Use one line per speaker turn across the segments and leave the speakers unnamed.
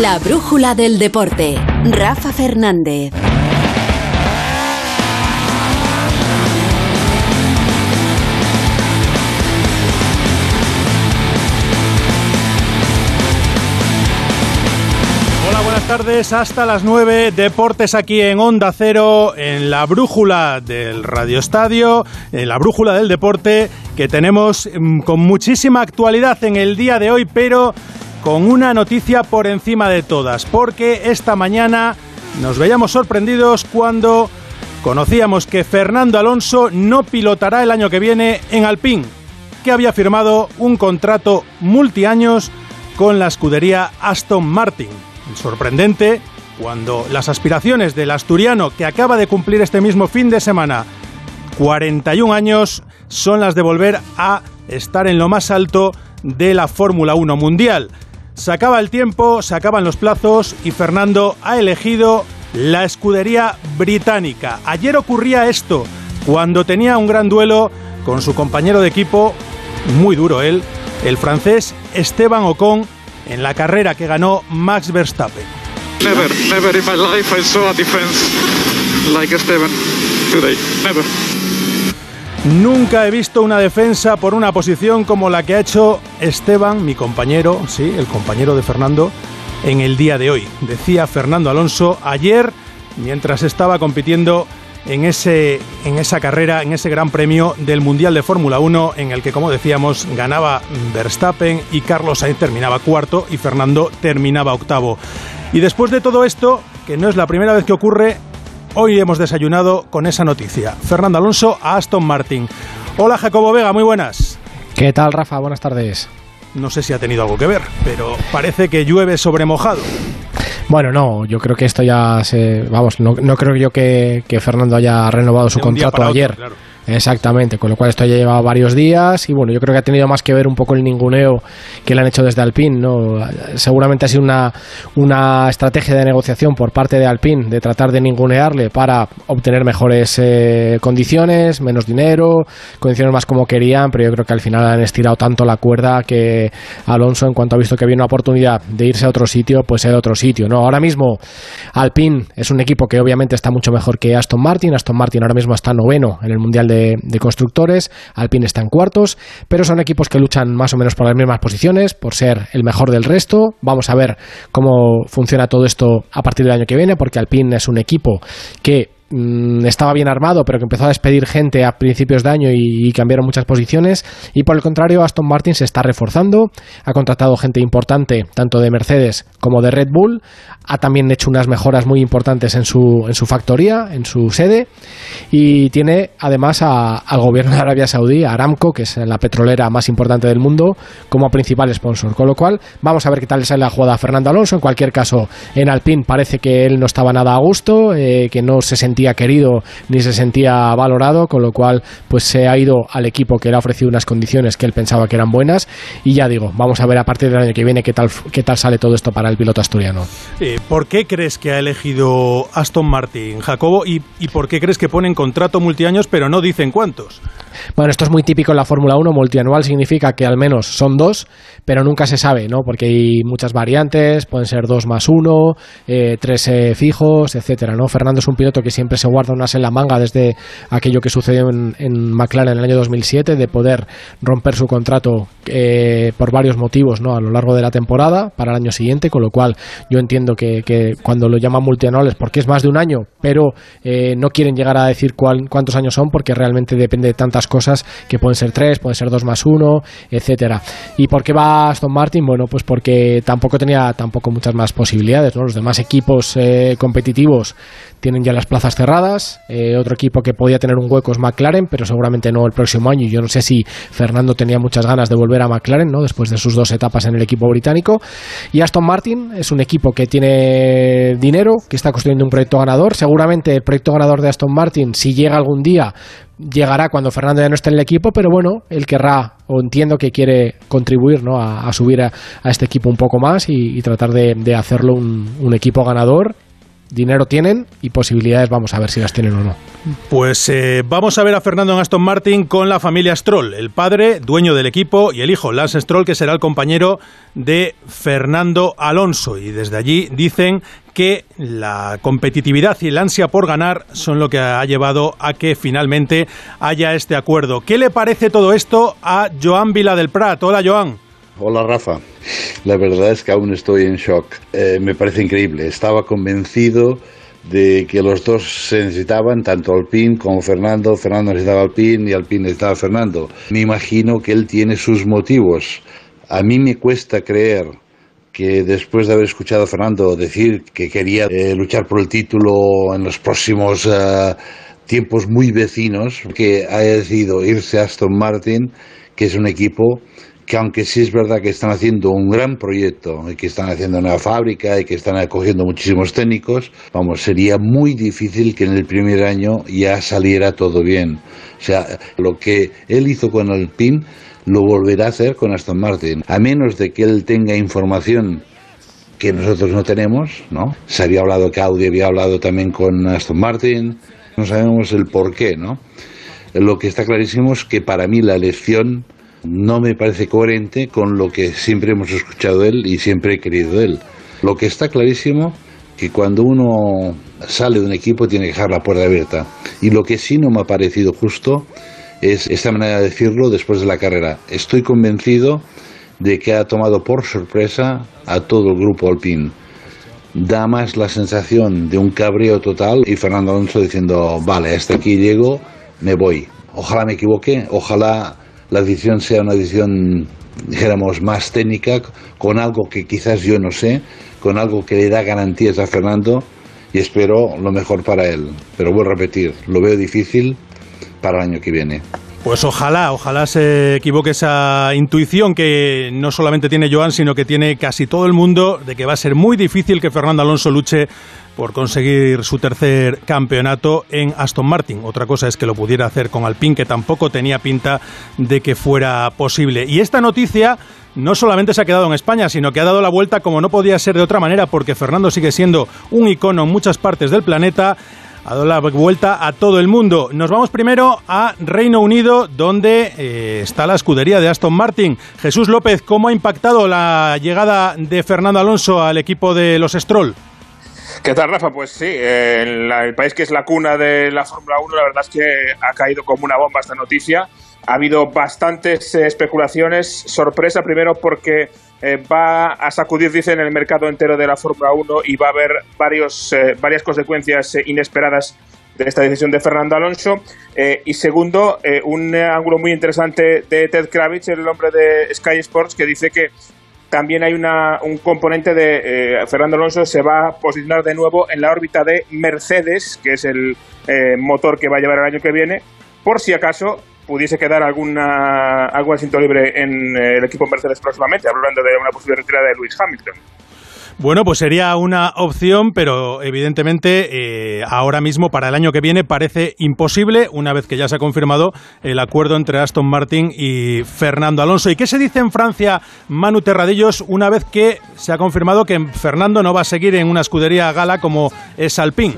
La brújula del deporte. Rafa Fernández.
Hola, buenas tardes. Hasta las 9. Deportes aquí en Onda Cero, en la brújula del Radio Estadio, en la brújula del deporte, que tenemos mm, con muchísima actualidad en el día de hoy, pero con una noticia por encima de todas, porque esta mañana nos veíamos sorprendidos cuando conocíamos que Fernando Alonso no pilotará el año que viene en Alpine, que había firmado un contrato multiaños con la escudería Aston Martin. Sorprendente cuando las aspiraciones del asturiano que acaba de cumplir este mismo fin de semana 41 años son las de volver a estar en lo más alto de la Fórmula 1 mundial. Se acaba el tiempo, se acaban los plazos y Fernando ha elegido la escudería británica. Ayer ocurría esto cuando tenía un gran duelo con su compañero de equipo, muy duro él, el francés Esteban Ocon, en la carrera que ganó Max Verstappen.
Never, never in my life I saw a defense like Esteban today. Never.
Nunca he visto una defensa por una posición como la que ha hecho Esteban, mi compañero, sí, el compañero de Fernando, en el día de hoy. Decía Fernando Alonso ayer, mientras estaba compitiendo en, ese, en esa carrera, en ese gran premio del Mundial de Fórmula 1, en el que, como decíamos, ganaba Verstappen y Carlos Sainz terminaba cuarto y Fernando terminaba octavo. Y después de todo esto, que no es la primera vez que ocurre, Hoy hemos desayunado con esa noticia. Fernando Alonso a Aston Martin. Hola Jacobo Vega, muy buenas.
¿Qué tal Rafa? Buenas tardes.
No sé si ha tenido algo que ver, pero parece que llueve sobre mojado.
Bueno, no, yo creo que esto ya se. Vamos, no, no creo yo que, que, Fernando haya renovado su contrato ayer. Claro. Exactamente, con lo cual esto ya lleva varios días y bueno, yo creo que ha tenido más que ver un poco el ninguneo que le han hecho desde Alpine, ¿no? Seguramente ha sido una, una estrategia de negociación por parte de Alpine de tratar de ningunearle para obtener mejores eh, condiciones, menos dinero, condiciones más como querían, pero yo creo que al final han estirado tanto la cuerda que Alonso, en cuanto ha visto que había una oportunidad de irse a otro sitio, pues se a otro sitio, ¿no? Ahora mismo Alpine es un equipo que obviamente está mucho mejor que Aston Martin, Aston Martin ahora mismo está noveno en el Mundial de de, constructores, Alpine está en cuartos, pero son equipos que luchan más o menos por las mismas posiciones, por ser el mejor del resto. Vamos a ver cómo funciona todo esto a partir del año que viene, porque Alpine es un equipo que mm, estaba bien armado, pero que empezó a despedir gente a principios de año y, cambiaron muchas posiciones. Y por el contrario, Aston Martin se está reforzando, ha contratado gente importante, tanto de Mercedes como de Red Bull, ha también hecho unas mejoras muy importantes en su, en su factoría, en su sede, y tiene además al gobierno de Arabia Saudí, a Aramco, que es la petrolera más importante del mundo, como principal sponsor. Con lo cual, vamos a ver qué tal le sale la jugada a Fernando Alonso. En cualquier caso, en Alpine parece que él no estaba nada a gusto, eh, que no se sentía querido ni se sentía valorado, con lo cual, pues se ha ido al equipo que le ha ofrecido unas condiciones que él pensaba que eran buenas. Y ya digo, vamos a ver a partir del año que viene qué tal, qué tal sale todo esto para el piloto asturiano.
Eh, ¿Por qué crees que ha elegido Aston Martin, Jacobo? ¿Y, ¿Y por qué crees que ponen contrato multiaños pero no dicen cuántos?
Bueno, esto es muy típico en la Fórmula 1. Multianual significa que al menos son dos, pero nunca se sabe, ¿no? Porque hay muchas variantes, pueden ser dos más uno, eh, tres eh, fijos, etcétera, ¿no? Fernando es un piloto que siempre se guarda unas en la manga desde aquello que sucedió en, en McLaren en el año 2007, de poder romper su contrato eh, por varios motivos, ¿no? A lo largo de la temporada para el año siguiente, con lo cual yo entiendo que, que cuando lo llaman multianual es porque es más de un año, pero eh, no quieren llegar a decir cuál, cuántos años son porque realmente depende de tantas cosas que pueden ser tres, pueden ser dos más uno, etcétera. ¿Y por qué va Aston Martin? Bueno, pues porque tampoco tenía tampoco muchas más posibilidades, ¿no? Los demás equipos eh, competitivos tienen ya las plazas cerradas. Eh, otro equipo que podía tener un hueco es McLaren, pero seguramente no el próximo año. Yo no sé si Fernando tenía muchas ganas de volver a McLaren, ¿no? Después de sus dos etapas en el equipo británico. Y Aston Martin es un equipo que tiene dinero, que está construyendo un proyecto ganador. Seguramente el proyecto ganador de Aston Martin, si llega algún día, llegará cuando Fernando ya no esté en el equipo, pero bueno, él querrá, o entiendo que quiere contribuir ¿no? a, subir a, este equipo un poco más y, tratar de, hacerlo un, equipo ganador dinero tienen y posibilidades vamos a ver si las tienen o no.
Pues eh, vamos a ver a Fernando en Aston Martin con la familia Stroll, el padre, dueño del equipo, y el hijo, Lance Stroll, que será el compañero de Fernando Alonso. Y desde allí dicen que la competitividad y el ansia por ganar son lo que ha llevado a que finalmente haya este acuerdo. ¿Qué le parece todo esto a Joan Vila del Prat? Hola, Joan.
Hola Rafa, la verdad es que aún estoy en shock. Eh, me parece increíble. Estaba convencido de que los dos se necesitaban, tanto Alpine como Fernando. Fernando necesitaba Alpine y Alpine necesitaba Fernando. Me imagino que él tiene sus motivos. A mí me cuesta creer que después de haber escuchado a Fernando decir que quería eh, luchar por el título en los próximos eh, tiempos muy vecinos, que haya decidido irse a Aston Martin, que es un equipo que aunque sí es verdad que están haciendo un gran proyecto y que están haciendo una fábrica y que están acogiendo muchísimos técnicos, vamos, sería muy difícil que en el primer año ya saliera todo bien. O sea, lo que él hizo con Alpine lo volverá a hacer con Aston Martin, a menos de que él tenga información que nosotros no tenemos, ¿no? Se había hablado que Audi había hablado también con Aston Martin, no sabemos el por qué, ¿no? Lo que está clarísimo es que para mí la elección no me parece coherente con lo que siempre hemos escuchado de él y siempre he querido de él. Lo que está clarísimo que cuando uno sale de un equipo tiene que dejar la puerta abierta. Y lo que sí no me ha parecido justo es esta manera de decirlo después de la carrera. Estoy convencido de que ha tomado por sorpresa a todo el grupo Alpine. Da más la sensación de un cabreo total y Fernando Alonso diciendo, vale, hasta aquí llego, me voy. Ojalá me equivoque, ojalá la decisión sea una decisión, dijéramos, más técnica, con algo que quizás yo no sé, con algo que le da garantías a Fernando y espero lo mejor para él. Pero voy a repetir, lo veo difícil para el año que viene.
Pues ojalá, ojalá se equivoque esa intuición que no solamente tiene Joan, sino que tiene casi todo el mundo de que va a ser muy difícil que Fernando Alonso luche por conseguir su tercer campeonato en Aston Martin. Otra cosa es que lo pudiera hacer con Alpine, que tampoco tenía pinta de que fuera posible. Y esta noticia no solamente se ha quedado en España, sino que ha dado la vuelta como no podía ser de otra manera, porque Fernando sigue siendo un icono en muchas partes del planeta ha dado la vuelta a todo el mundo. Nos vamos primero a Reino Unido, donde eh, está la escudería de Aston Martin. Jesús López, ¿cómo ha impactado la llegada de Fernando Alonso al equipo de los Stroll?
¿Qué tal, Rafa? Pues sí, el país que es la cuna de la Fórmula 1, la verdad es que ha caído como una bomba esta noticia. Ha habido bastantes eh, especulaciones. Sorpresa primero porque eh, va a sacudir, dicen, el mercado entero de la Fórmula 1 y va a haber varios, eh, varias consecuencias inesperadas de esta decisión de Fernando Alonso. y segundo, un ángulo muy interesante de Ted Kravitz, el hombre de Sky Sports, que dice que también hay una, un componente de eh, Fernando Alonso se va a posicionar de nuevo en la órbita de Mercedes, que es el eh, motor que va a llevar el año que viene, por si acaso pudiese quedar alguna, algún asiento libre en eh, el equipo Mercedes próximamente, hablando de una posible retirada de Lewis Hamilton.
Bueno, pues sería una opción, pero evidentemente eh, ahora mismo para el año que viene parece imposible, una vez que ya se ha confirmado el acuerdo entre Aston Martin y Fernando Alonso. ¿Y qué se dice en Francia, Manu Terradillos, una vez que se ha confirmado que Fernando no va a seguir en una escudería gala como es Alpine?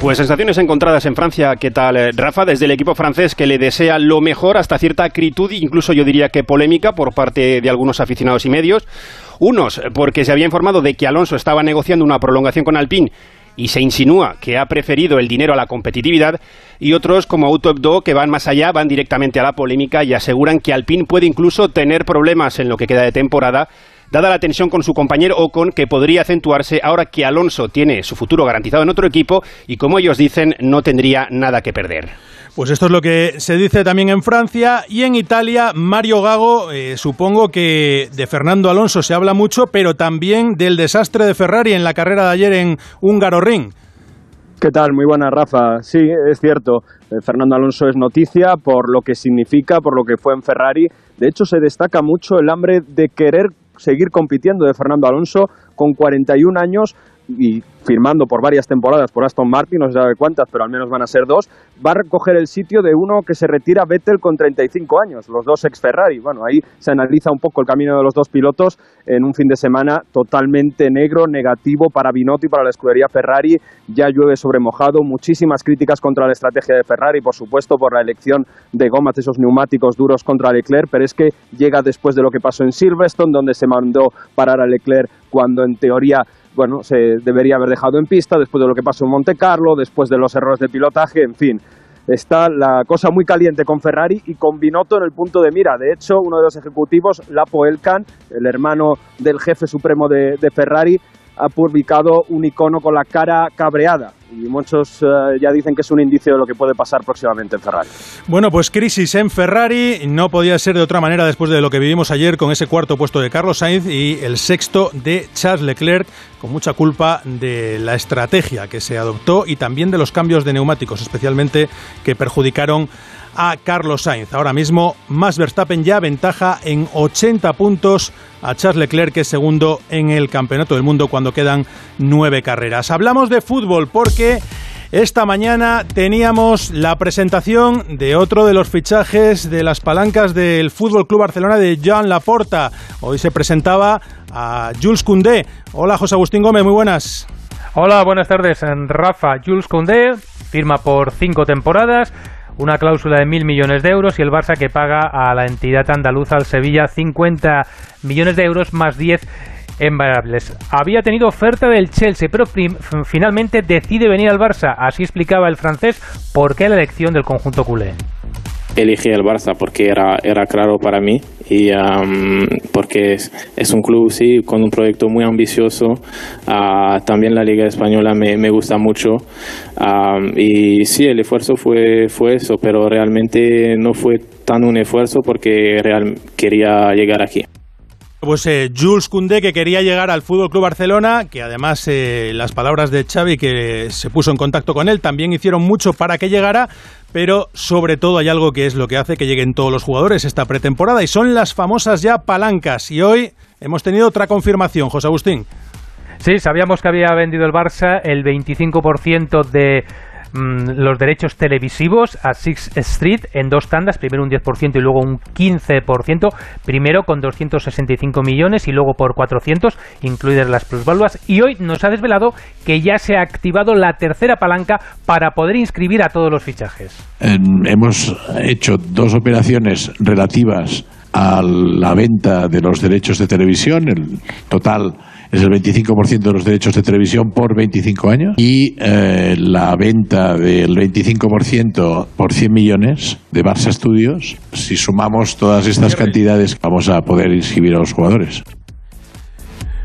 Pues sensaciones encontradas en Francia. ¿Qué tal, eh, Rafa? Desde el equipo francés que le desea lo mejor hasta cierta acritud, incluso yo diría que polémica por parte de algunos aficionados y medios. Unos porque se había informado de que Alonso estaba negociando una prolongación con Alpine y se insinúa que ha preferido el dinero a la competitividad, y otros como Auto que van más allá, van directamente a la polémica y aseguran que Alpine puede incluso tener problemas en lo que queda de temporada, dada la tensión con su compañero Ocon, que podría acentuarse ahora que Alonso tiene su futuro garantizado en otro equipo y, como ellos dicen, no tendría nada que perder.
Pues esto es lo que se dice también en Francia y en Italia. Mario Gago, eh, supongo que de Fernando Alonso se habla mucho, pero también del desastre de Ferrari en la carrera de ayer en Húngaro Ring.
¿Qué tal? Muy buena, Rafa. Sí, es cierto. Eh, Fernando Alonso es noticia por lo que significa, por lo que fue en Ferrari. De hecho, se destaca mucho el hambre de querer seguir compitiendo de Fernando Alonso con 41 años y firmando por varias temporadas por Aston Martin, no se sabe cuántas, pero al menos van a ser dos, va a recoger el sitio de uno que se retira Vettel con 35 años, los dos ex Ferrari. Bueno, ahí se analiza un poco el camino de los dos pilotos en un fin de semana totalmente negro, negativo para Binotto y para la escudería Ferrari. Ya llueve sobre mojado, muchísimas críticas contra la estrategia de Ferrari, por supuesto, por la elección de gomas, esos neumáticos duros contra Leclerc, pero es que llega después de lo que pasó en Silverstone, donde se mandó parar a Leclerc cuando en teoría bueno, se debería haber dejado en pista después de lo que pasó en Monte Carlo, después de los errores de pilotaje, en fin. Está la cosa muy caliente con Ferrari y con Binotto en el punto de mira. De hecho, uno de los ejecutivos, Lapo Elkan, el hermano del jefe supremo de, de Ferrari, ha publicado un icono con la cara cabreada y muchos eh, ya dicen que es un indicio de lo que puede pasar próximamente en Ferrari.
Bueno, pues crisis en Ferrari no podía ser de otra manera después de lo que vivimos ayer con ese cuarto puesto de Carlos Sainz y el sexto de Charles Leclerc, con mucha culpa de la estrategia que se adoptó y también de los cambios de neumáticos, especialmente que perjudicaron a Carlos Sainz. Ahora mismo, Max Verstappen ya ventaja en 80 puntos a Charles Leclerc, que es segundo en el Campeonato del Mundo cuando quedan nueve carreras. Hablamos de fútbol porque esta mañana teníamos la presentación de otro de los fichajes de las palancas del Fútbol Club Barcelona de Joan Laporta. Hoy se presentaba a Jules Koundé. Hola, José Agustín Gómez, muy buenas.
Hola, buenas tardes. Rafa Jules Koundé firma por cinco temporadas una cláusula de mil millones de euros y el Barça que paga a la entidad andaluza, al Sevilla, 50 millones de euros más 10 en variables. Había tenido oferta del Chelsea, pero finalmente decide venir al Barça. Así explicaba el francés por qué la elección del conjunto culé
elegí el Barça porque era, era claro para mí y porque es, un club sí con un proyecto muy ambicioso. Uh, también la Liga Española me, me gusta mucho. Y sí el esfuerzo fue, fue eso pero realmente no fue tan un esfuerzo porque real, quería llegar aquí.
Pues eh, Jules Koundé que quería llegar al Fútbol Club Barcelona, que además eh, las palabras de Xavi que se puso en contacto con él también hicieron mucho para que llegara, pero sobre todo hay algo que es lo que hace que lleguen todos los jugadores esta pretemporada y son las famosas ya palancas y hoy hemos tenido otra confirmación, José Agustín.
Sí, sabíamos que había vendido el Barça el 25% de Mm, los derechos televisivos a Six Street en dos tandas, primero un 10% y luego un 15%, primero con 265 millones y luego por 400, incluidas las plusvaluas. Y hoy nos ha desvelado que ya se ha activado la tercera palanca para poder inscribir a todos los fichajes.
hemos hecho dos operaciones relativas a la venta de los derechos de televisión, el total es el 25% de los derechos de televisión por 25 años y eh, la venta del 25% por 100 millones de Barça Studios. Si sumamos todas estas cantidades, vamos a poder inscribir a los jugadores.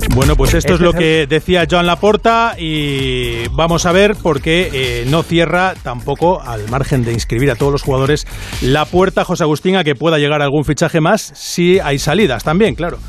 Bueno, pues esto es lo que decía Joan Laporta y vamos a ver por qué eh, no cierra tampoco, al margen de inscribir a todos los jugadores, la puerta José Agustín a que pueda llegar algún fichaje más si hay salidas también, claro.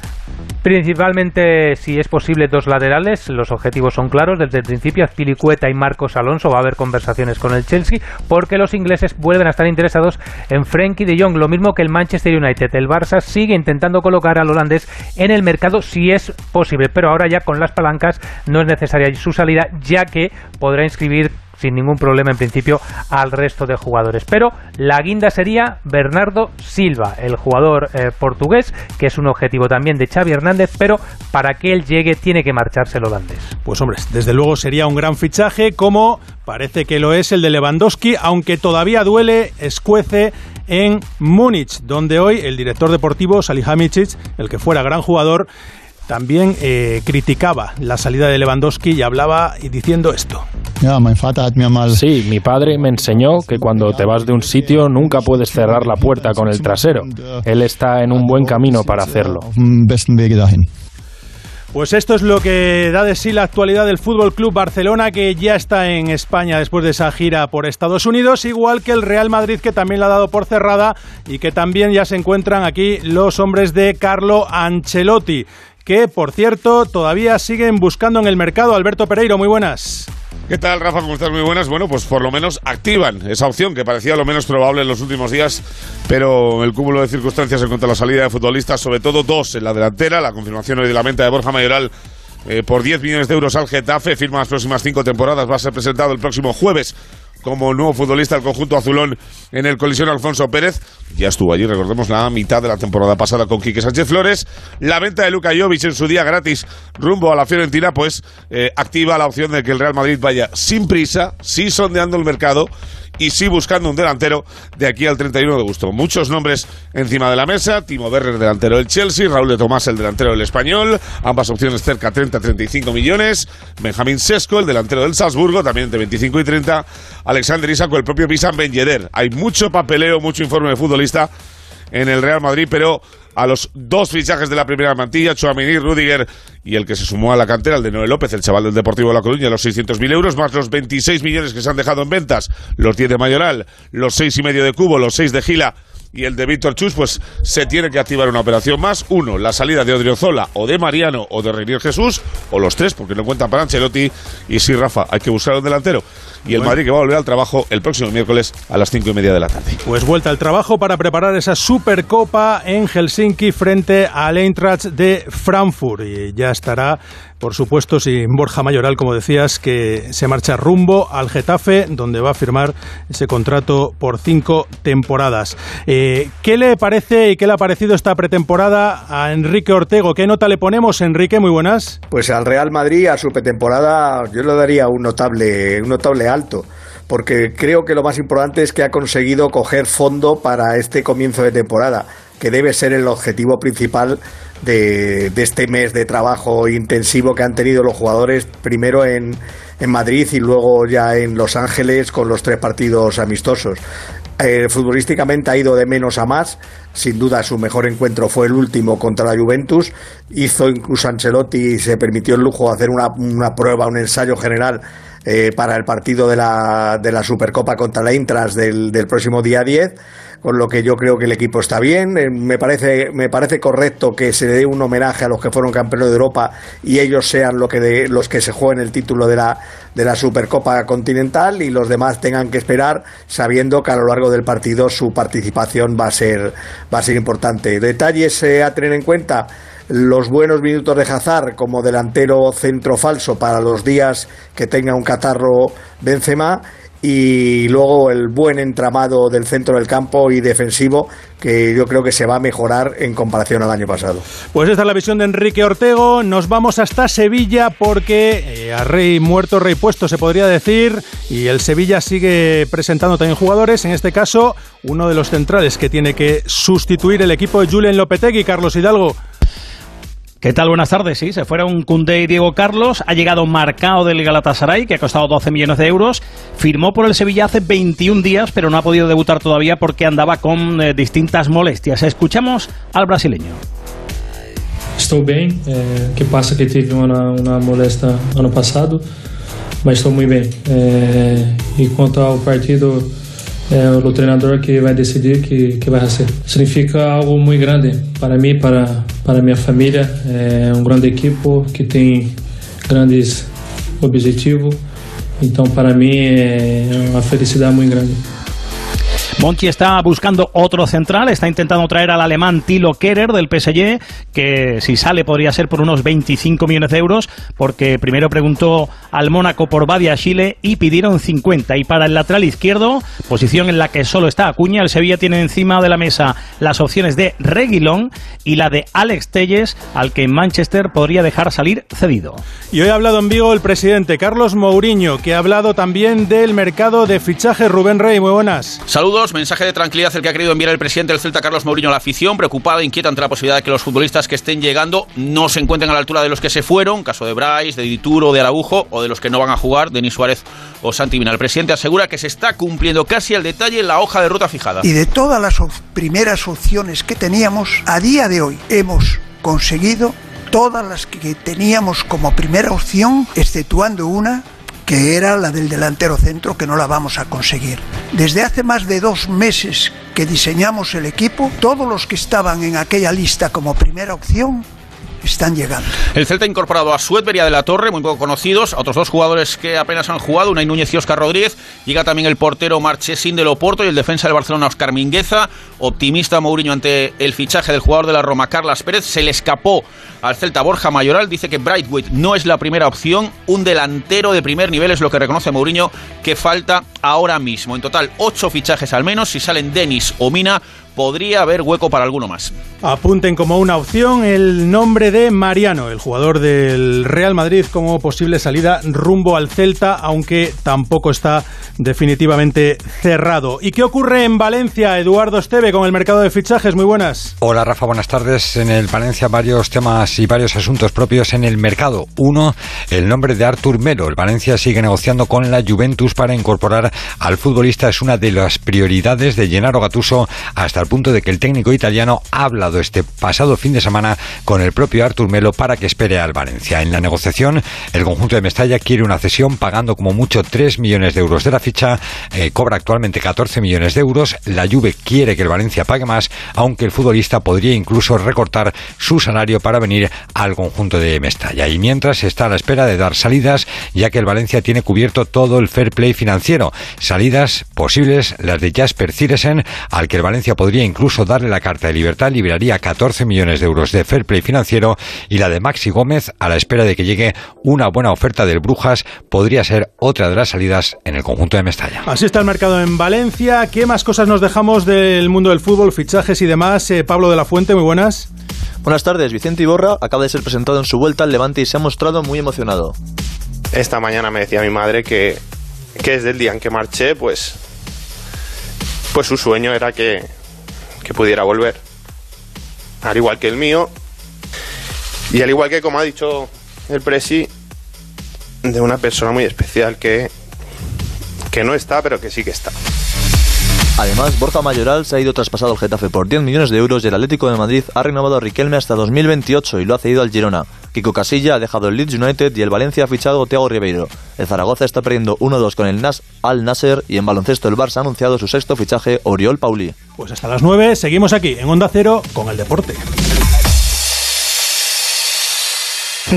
Principalmente, si es posible, dos laterales. Los objetivos son claros. Desde el principio, Azpilicueta y Marcos Alonso va a haber conversaciones con el Chelsea porque los ingleses vuelven a estar interesados en Frankie de Jong, lo mismo que el Manchester United. El Barça sigue intentando colocar al holandés en el mercado si es posible, pero ahora ya con las palancas no es necesaria su salida, ya que podrá inscribir sin ningún problema en principio al resto de jugadores. Pero la guinda sería Bernardo Silva, el jugador eh, portugués, que es un objetivo también de Xavi Hernández, pero para que él llegue tiene que marcharse el holandés.
Pues hombre, desde luego sería un gran fichaje, como parece que lo es el de Lewandowski, aunque todavía duele, escuece en Múnich, donde hoy el director deportivo Salihamidzic, el que fuera gran jugador, también eh, criticaba la salida de Lewandowski y hablaba diciendo esto.
Sí, mi padre me enseñó que cuando te vas de un sitio nunca puedes cerrar la puerta con el trasero. Él está en un buen camino para hacerlo.
Pues esto es lo que da de sí la actualidad del Fútbol Club Barcelona, que ya está en España después de esa gira por Estados Unidos, igual que el Real Madrid, que también la ha dado por cerrada y que también ya se encuentran aquí los hombres de Carlo Ancelotti que, por cierto, todavía siguen buscando en el mercado. Alberto Pereiro, muy buenas.
¿Qué tal, Rafa? ¿Cómo estás? Muy buenas. Bueno, pues por lo menos activan esa opción que parecía lo menos probable en los últimos días, pero el cúmulo de circunstancias en cuanto a la salida de futbolistas, sobre todo dos en la delantera, la confirmación hoy de la venta de Borja Mayoral eh, por 10 millones de euros al Getafe, firma las próximas cinco temporadas, va a ser presentado el próximo jueves como nuevo futbolista del conjunto azulón en el colisión Alfonso Pérez. Ya estuvo allí, recordemos, la mitad de la temporada pasada con Quique Sánchez Flores. La venta de Luka Jovic en su día gratis rumbo a la Fiorentina, pues eh, activa la opción de que el Real Madrid vaya sin prisa, sí sondeando el mercado y sí buscando un delantero de aquí al 31 de agosto. Muchos nombres encima de la mesa. Timo Werner, delantero del Chelsea. Raúl de Tomás, el delantero del Español. Ambas opciones cerca 30-35 millones. Benjamín Sesco, el delantero del Salzburgo, también de 25 y 30. Alexander Isak el propio Pisan Ben. Hay mucho papeleo, mucho informe de futbolista en el Real Madrid, pero a los dos fichajes de la primera mantilla, Chouameni, Rudiger y el que se sumó a la cantera, el de Noel López, el chaval del Deportivo de La Coruña, los 600.000 euros, más los 26 millones que se han dejado en ventas, los 10 de Mayoral, los seis y medio de Cubo, los 6 de Gila y el de Víctor Chus, pues se tiene que activar una operación más. Uno, la salida de Odriozola o de Mariano o de Reinier Jesús, o los tres, porque no cuentan para Ancelotti. Y sí, Rafa, hay que buscar un delantero. Y el Madrid que va a volver al trabajo el próximo miércoles a las cinco y media de la tarde.
Pues vuelta al trabajo para preparar esa Supercopa en Helsinki frente al Eintracht de Frankfurt. Y ya estará por supuesto, sin Borja Mayoral, como decías, que se marcha rumbo al Getafe, donde va a firmar ese contrato por cinco temporadas. Eh, ¿Qué le parece y qué le ha parecido esta pretemporada a Enrique Ortego? ¿Qué nota le ponemos, Enrique? Muy buenas.
Pues al Real Madrid, a su pretemporada, yo le daría un notable, un notable alto porque creo que lo más importante es que ha conseguido coger fondo para este comienzo de temporada, que debe ser el objetivo principal de, este mes de trabajo intensivo que han tenido los jugadores, primero en, Madrid y luego ya en Los Ángeles con los tres partidos amistosos. Eh, futbolísticamente ha ido de menos a más. Sin duda, su mejor encuentro fue el último contra la Juventus. Hizo incluso Ancelotti y se permitió el lujo de hacer una, prueba, un ensayo general eh, para el partido de la, de la Supercopa contra la Intras del, del próximo día 10 con lo que yo creo que el equipo está bien. Eh, me parece, me parece correcto que se le dé un homenaje a los que fueron campeones de Europa y ellos sean lo que de, los que se jueguen el título de la, de la Supercopa Continental y los demás tengan que esperar sabiendo que a lo largo del partido su participación va a ser, va a ser importante. Detalles eh, a tener en cuenta los buenos minutos de Hazard como delantero centro falso para los días que tenga un catarro Benzema y luego el buen entramado del centro del campo y defensivo que yo creo que se va a mejorar en comparación al año pasado.
Pues esta es la visión de Enrique Ortego. Nos vamos hasta Sevilla porque eh, a rey muerto, rey puesto se podría decir y el Sevilla sigue presentando también jugadores. En este caso, uno de los centrales que tiene que sustituir el equipo de Julen Lopetegui, Carlos Hidalgo.
¿Qué tal? Buenas tardes. Sí, se fueron Cundé y Diego Carlos. Ha llegado Marcao del Galatasaray, que ha costado 12 millones de euros. Firmó por el Sevilla hace 21 días, pero no ha podido debutar todavía porque andaba con eh, distintas molestias. Escuchamos al brasileño.
Estou bem. Eh, que pasa que tive una, una molestia ano pasado, mas estou muy bien. Eh, y quanto ao partido é o treinador que vai decidir que, que vai ser. Significa algo muito grande para mim, para, para minha família. É um grande equipo que tem grandes objetivos. Então, para mim, é uma felicidade muito grande.
Monchi está buscando otro central, está intentando traer al alemán Tilo Kerer del PSG, que si sale podría ser por unos 25 millones de euros, porque primero preguntó al Mónaco por Badia Chile y pidieron 50. Y para el lateral izquierdo, posición en la que solo está Acuña, el Sevilla tiene encima de la mesa las opciones de Reguilón y la de Alex Telles, al que Manchester podría dejar salir cedido.
Y hoy ha hablado en Vigo el presidente Carlos Mourinho, que ha hablado también del mercado de fichaje Rubén Rey. Muy buenas.
Saludos mensaje de tranquilidad el que ha querido enviar el presidente del Celta, Carlos Mourinho, a la afición, preocupada inquieta ante la posibilidad de que los futbolistas que estén llegando no se encuentren a la altura de los que se fueron, caso de Bryce, de Dituro, de Araujo, o de los que no van a jugar, Denis Suárez o Santi Mina. El presidente asegura que se está cumpliendo casi al detalle la hoja de ruta fijada.
Y de todas las primeras opciones que teníamos, a día de hoy hemos conseguido todas las que teníamos como primera opción, exceptuando una que era la del delantero centro, que no la vamos a conseguir. Desde hace más de dos meses que diseñamos el equipo, todos los que estaban en aquella lista como primera opción están llegando.
El Celta ha incorporado a Suetber y a De la Torre, muy poco conocidos, a otros dos jugadores que apenas han jugado, Unai Núñez y Oscar Rodríguez. Llega también el portero Marchesín de Loporto y el defensa del Barcelona Oscar Mingueza. Optimista Mourinho ante el fichaje del jugador de la Roma Carlas Pérez. Se le escapó al Celta Borja Mayoral. Dice que Brightwood no es la primera opción. Un delantero de primer nivel es lo que reconoce Mourinho que falta ahora mismo. En total, ocho fichajes al menos. Si salen Denis o Mina, podría haber hueco para alguno más.
Apunten como una opción el nombre de Mariano, el jugador del Real Madrid, como posible salida rumbo al Celta, aunque tampoco está definitivamente cerrado. ¿Y qué ocurre en Valencia, Eduardo Esteve, con el mercado de fichajes? Muy buenas.
Hola Rafa, buenas tardes. En el Valencia varios temas y varios asuntos propios en el mercado. Uno, el nombre de Artur Melo. El Valencia sigue negociando con la Juventus para incorporar al futbolista. Es una de las prioridades de Gennaro Gattuso hasta al punto de que el técnico italiano ha hablado este pasado fin de semana con el propio Artur Melo para que espere al Valencia. En la negociación, el conjunto de Mestalla quiere una cesión pagando como mucho 3 millones de euros de la ficha, eh, cobra actualmente 14 millones de euros, la Juve quiere que el Valencia pague más, aunque el futbolista podría incluso recortar su salario para venir al conjunto de Mestalla. Y mientras está a la espera de dar salidas, ya que el Valencia tiene cubierto todo el fair play financiero. Salidas posibles, las de Jasper Ciresen, al que el Valencia podría incluso darle la carta de libertad, liberaría 14 millones de euros de fair play financiero y la de Maxi Gómez, a la espera de que llegue una buena oferta del Brujas, podría ser otra de las salidas en el conjunto de Mestalla.
Así está el mercado en Valencia. ¿Qué más cosas nos dejamos del mundo del fútbol, fichajes y demás? Eh, Pablo de la Fuente, muy buenas.
Buenas tardes, Vicente Iborra acaba de ser presentado en su vuelta al Levante y se ha mostrado muy emocionado.
Esta mañana me decía mi madre que, que desde el día en que marché, pues, pues su sueño era que, que pudiera volver. Al igual que el mío. Y al igual que, como ha dicho el Presi, de una persona muy especial que, que no está, pero que sí que está.
Además, Borja Mayoral se ha ido traspasado al Getafe por 10 millones de euros y el Atlético de Madrid ha renovado a Riquelme hasta 2028 y lo ha cedido al Girona. Kiko Casilla ha dejado el Leeds United y el Valencia ha fichado a Thiago Ribeiro. El Zaragoza está perdiendo 1-2 con el Nas Al Nasser y en baloncesto el Barça ha anunciado su sexto fichaje, Oriol Pauli.
Pues hasta las 9 seguimos aquí en Onda Cero con el deporte.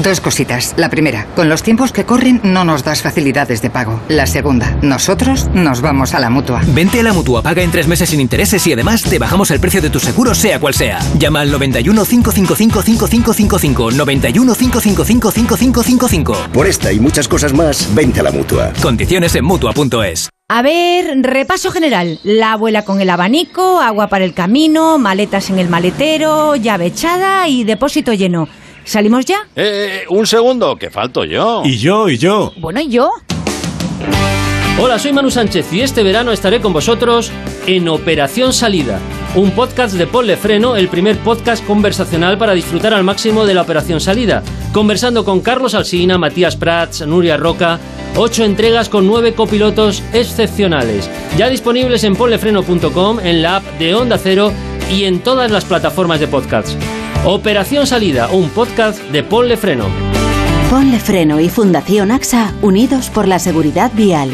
Dos cositas. La primera, con los tiempos que corren no nos das facilidades de pago. La segunda, nosotros nos vamos a la mutua.
Vente a la mutua, paga en tres meses sin intereses y además te bajamos el precio de tu seguro, sea cual sea. Llama al 91 555 5555. 91 555 5555.
Por esta y muchas cosas más, vente a la mutua.
Condiciones en mutua.es.
A ver, repaso general. La abuela con el abanico, agua para el camino, maletas en el maletero, llave echada y depósito lleno. ¿Salimos ya?
Eh, un segundo, que falto yo.
Y yo, y yo.
Bueno, ¿y yo?
Hola, soy Manu Sánchez y este verano estaré con vosotros en Operación Salida, un podcast de Paul Freno, el primer podcast conversacional para disfrutar al máximo de la Operación Salida, conversando con Carlos Alsina, Matías Prats, Nuria Roca, ocho entregas con nueve copilotos excepcionales, ya disponibles en ponlefreno.com, en la app de Onda Cero y en todas las plataformas de podcasts. Operación Salida, un podcast de Ponle Freno.
Ponle Freno y Fundación AXA, unidos por la seguridad vial.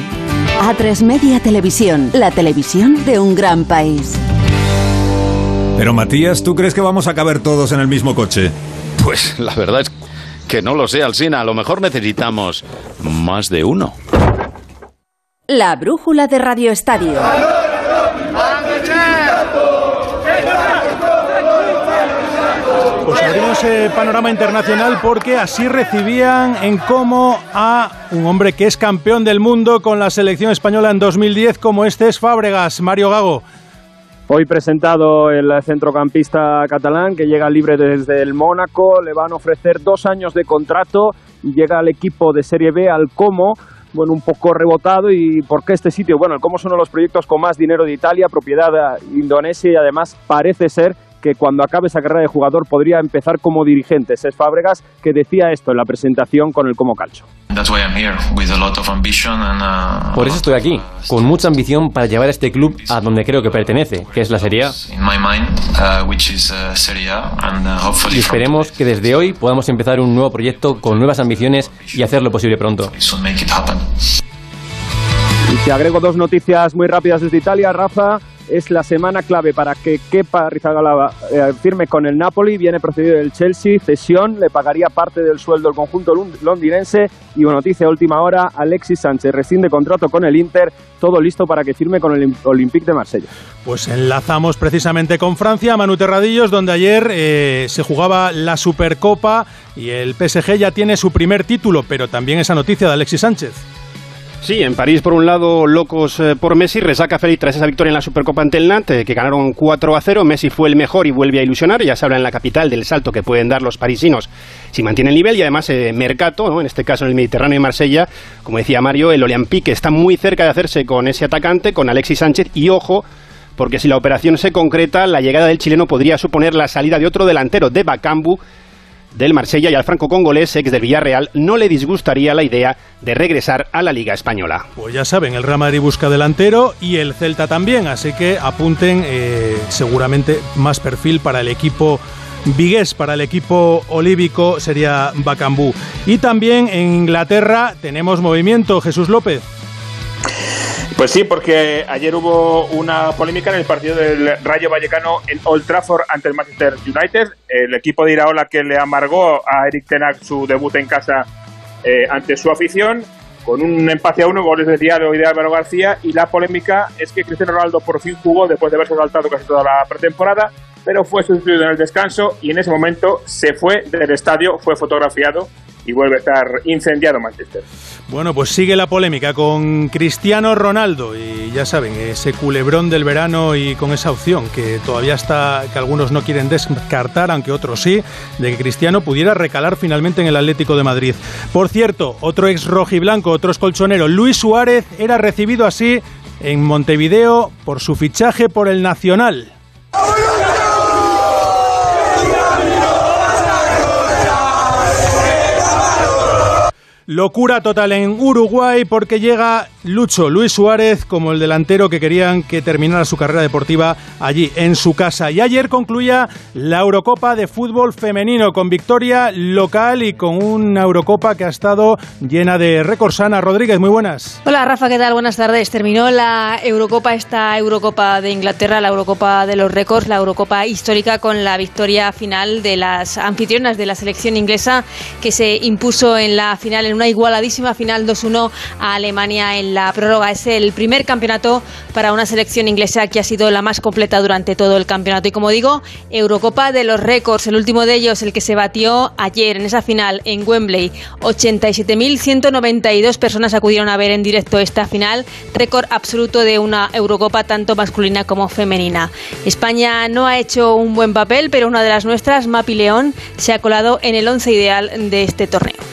A3 Media Televisión, la televisión de un gran país.
Pero Matías, ¿tú crees que vamos a caber todos en el mismo coche?
Pues la verdad es que no lo sé, Alsina. A lo mejor necesitamos más de uno.
La brújula de Radio Estadio.
Abrimos eh, panorama internacional porque así recibían en como a un hombre que es campeón del mundo con la selección española en 2010 como este es Fábregas, Mario Gago.
Hoy presentado el centrocampista catalán que llega libre desde el Mónaco, le van a ofrecer dos años de contrato llega al equipo de Serie B al Como bueno, un poco rebotado. ¿Y por qué este sitio? Bueno, el Como es uno de los proyectos con más dinero de Italia, propiedad indonesia y además parece ser que cuando acabe esa carrera de jugador podría empezar como dirigente. Es Fábregas que decía esto en la presentación con el Como Calcio.
Por eso estoy aquí, con mucha ambición para llevar a este club a donde creo que pertenece, que es la Serie A. Y esperemos que desde hoy podamos empezar un nuevo proyecto con nuevas ambiciones y hacer lo posible pronto.
Y te agrego dos noticias muy rápidas desde Italia, Rafa. Es la semana clave para que Kepa Rizagala eh, firme con el Napoli. Viene procedido del Chelsea, cesión, le pagaría parte del sueldo del conjunto londinense. Y una noticia última hora, Alexis Sánchez rescinde contrato con el Inter, todo listo para que firme con el Olympique de Marsella.
Pues enlazamos precisamente con Francia, Manu Terradillos, donde ayer eh, se jugaba la Supercopa y el PSG ya tiene su primer título, pero también esa noticia de Alexis Sánchez.
Sí, en París, por un lado, locos eh, por Messi, resaca feliz tras esa victoria en la Supercopa ante el Nantes, que ganaron 4 a 0. Messi fue el mejor y vuelve a ilusionar. Ya se habla en la capital del salto que pueden dar los parisinos si mantienen el nivel. Y además, eh, Mercato, en este caso en el Mediterráneo y Marsella, como decía Mario, el Olympique está muy cerca de hacerse con ese atacante, con Alexis Sánchez. Y ojo, porque si la operación se concreta, la llegada del chileno podría suponer la salida de otro delantero, de Bacambu, del Marsella y al franco-congolés, ex del Villarreal, no le disgustaría la idea de regresar a la Liga Española.
Pues ya saben, el Real Madrid busca delantero y el Celta también, así que apunten eh, seguramente más perfil para el equipo Vigués para el equipo olívico sería Bacambú. Y también en Inglaterra tenemos movimiento, Jesús López.
Pues sí, porque ayer hubo una polémica en el partido del Rayo Vallecano en Old Trafford ante el Manchester United. El equipo de Iraola que le amargó a Eric Tenak su debut en casa eh, ante su afición, con un empate a uno, goles de Diario y de Álvaro García. Y la polémica es que Cristiano Ronaldo por fin jugó después de haberse saltado casi toda la pretemporada, pero fue sustituido en el descanso y en ese momento se fue del estadio, fue fotografiado y vuelve a estar incendiado Manchester.
Bueno, pues sigue la polémica con Cristiano Ronaldo y ya saben, ese culebrón del verano y con esa opción que todavía está, que algunos no quieren descartar, aunque otros sí, de que Cristiano pudiera recalar finalmente en el Atlético de Madrid. Por cierto, otro ex rojiblanco, otro ex colchonero, Luis Suárez, era recibido así en Montevideo por su fichaje por el Nacional. Locura total en Uruguay porque llega Lucho Luis Suárez como el delantero que querían que terminara su carrera deportiva allí en su casa. Y ayer concluía la Eurocopa de fútbol femenino con victoria local y con una Eurocopa que ha estado llena de récords. Ana Rodríguez, muy buenas.
Hola Rafa, ¿qué tal? Buenas tardes. Terminó la Eurocopa, esta Eurocopa de Inglaterra, la Eurocopa de los récords, la Eurocopa histórica con la victoria final de las anfitrionas de la selección inglesa que se impuso en la final en una igualadísima final 2-1 a Alemania en la prórroga. Es el primer campeonato para una selección inglesa que ha sido la más completa durante todo el campeonato. Y como digo, Eurocopa de los récords. El último de ellos, el que se batió ayer en esa final en Wembley. 87.192 personas acudieron a ver en directo esta final. Récord absoluto de una Eurocopa tanto masculina como femenina. España no ha hecho un buen papel, pero una de las nuestras, Mapi León, se ha colado en el once ideal de este torneo.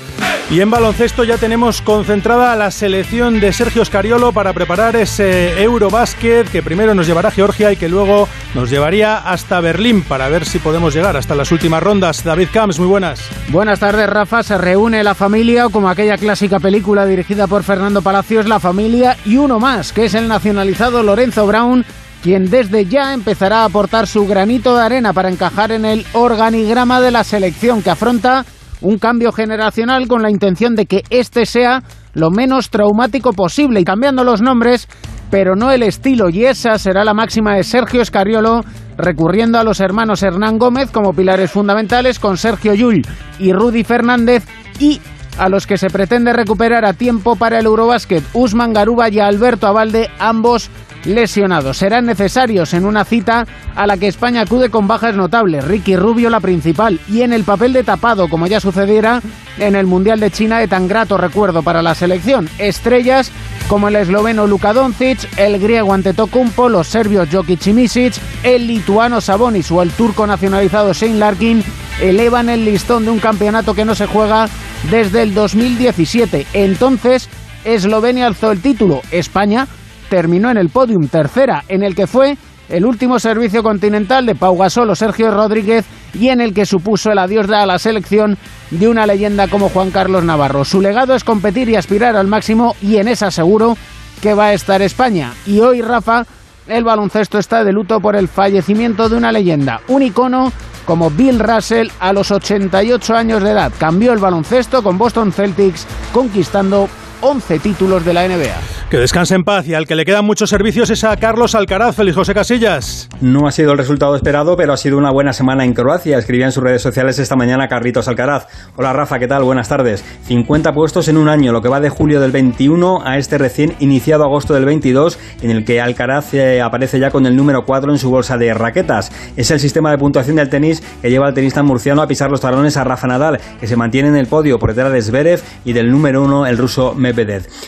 Y en baloncesto ya tenemos concentrada la selección de Sergio Scariolo para preparar ese Eurobásquet que primero nos llevará a Georgia y que luego nos llevaría hasta Berlín para ver si podemos llegar hasta las últimas rondas. David Camps, muy buenas.
Buenas tardes, Rafa. Se reúne la familia, como aquella clásica película dirigida por Fernando Palacios, La Familia, y uno más, que es el nacionalizado Lorenzo Brown quien desde ya empezará a aportar su granito de arena para encajar en el organigrama de la selección que afronta un cambio generacional con la intención de que este sea lo menos traumático posible. Y cambiando los nombres, pero no el estilo. Y esa será la máxima de Sergio Escariolo recurriendo a los hermanos Hernán Gómez como pilares fundamentales con Sergio Llull y Rudy Fernández y a los que se pretende recuperar a tiempo para el Eurobásquet, Usman Garuba y Alberto Abalde, ambos lesionados. Serán necesarios en una cita a la que España acude con bajas notables. Ricky Rubio la principal y en el papel de tapado, como ya sucediera en el Mundial de China de tan grato recuerdo para la selección. Estrellas como el esloveno Luka Doncic, el griego Antetokounmpo, los serbios Jokic y Misic, el lituano Sabonis o el turco nacionalizado Shane Larkin elevan el listón de un campeonato que no se juega desde el 2017. Entonces, Eslovenia alzó el título, España terminó en el podium tercera, en el que fue el último servicio continental de Pau Gasol Sergio Rodríguez y en el que supuso el adiós a la selección de una leyenda como Juan Carlos Navarro. Su legado es competir y aspirar al máximo y en esa seguro que va a estar España. Y hoy, Rafa, el baloncesto está de luto por el fallecimiento de una leyenda, un icono como Bill Russell a los 88 años de edad. Cambió el baloncesto con Boston Celtics conquistando 11 títulos de la NBA.
Que descanse en paz y al que le quedan muchos servicios es a Carlos Alcaraz. Feliz José Casillas.
No ha sido el resultado esperado, pero ha sido una buena semana en Croacia. Escribía en sus redes sociales esta mañana Carlitos Alcaraz. Hola Rafa, ¿qué tal? Buenas tardes. 50 puestos en un año, lo que va de julio del 21 a este recién iniciado agosto del 22, en el que Alcaraz eh, aparece ya con el número 4 en su bolsa de raquetas. Es el sistema de puntuación del tenis que lleva al tenista murciano a pisar los talones a Rafa Nadal, que se mantiene en el podio por detrás de Zverev y del número 1, el ruso Medvedev.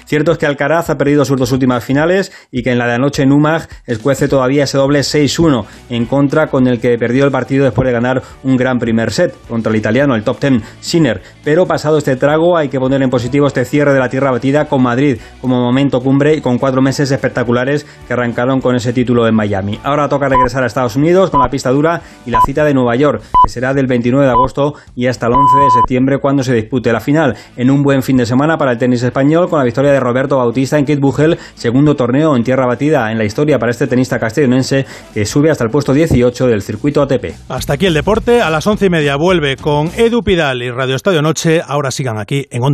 Cierto es que Alcaraz ha perdido sus dos últimas finales y que en la de anoche en Umag escuece todavía ese doble 6-1 en contra con el que perdió el partido después de ganar un gran primer set contra el italiano, el top 10 Sinner. Pero pasado este trago hay que poner en positivo este cierre de la tierra batida con Madrid como momento cumbre y con cuatro meses espectaculares que arrancaron con ese título en Miami. Ahora toca regresar a Estados Unidos con la pista dura y la cita de Nueva York, que será del 29 de agosto y hasta el 11 de septiembre cuando se dispute la final. En un buen fin de semana para el tenis español con la victoria de Roberto Bautista en Kate Bugel segundo torneo en tierra batida en la historia para este tenista castellonense que sube hasta el puesto 18 del circuito ATP.
Hasta aquí el deporte, a las once y media vuelve con Edu Pidal y Radio Estadio Noche, ahora sigan aquí en Onda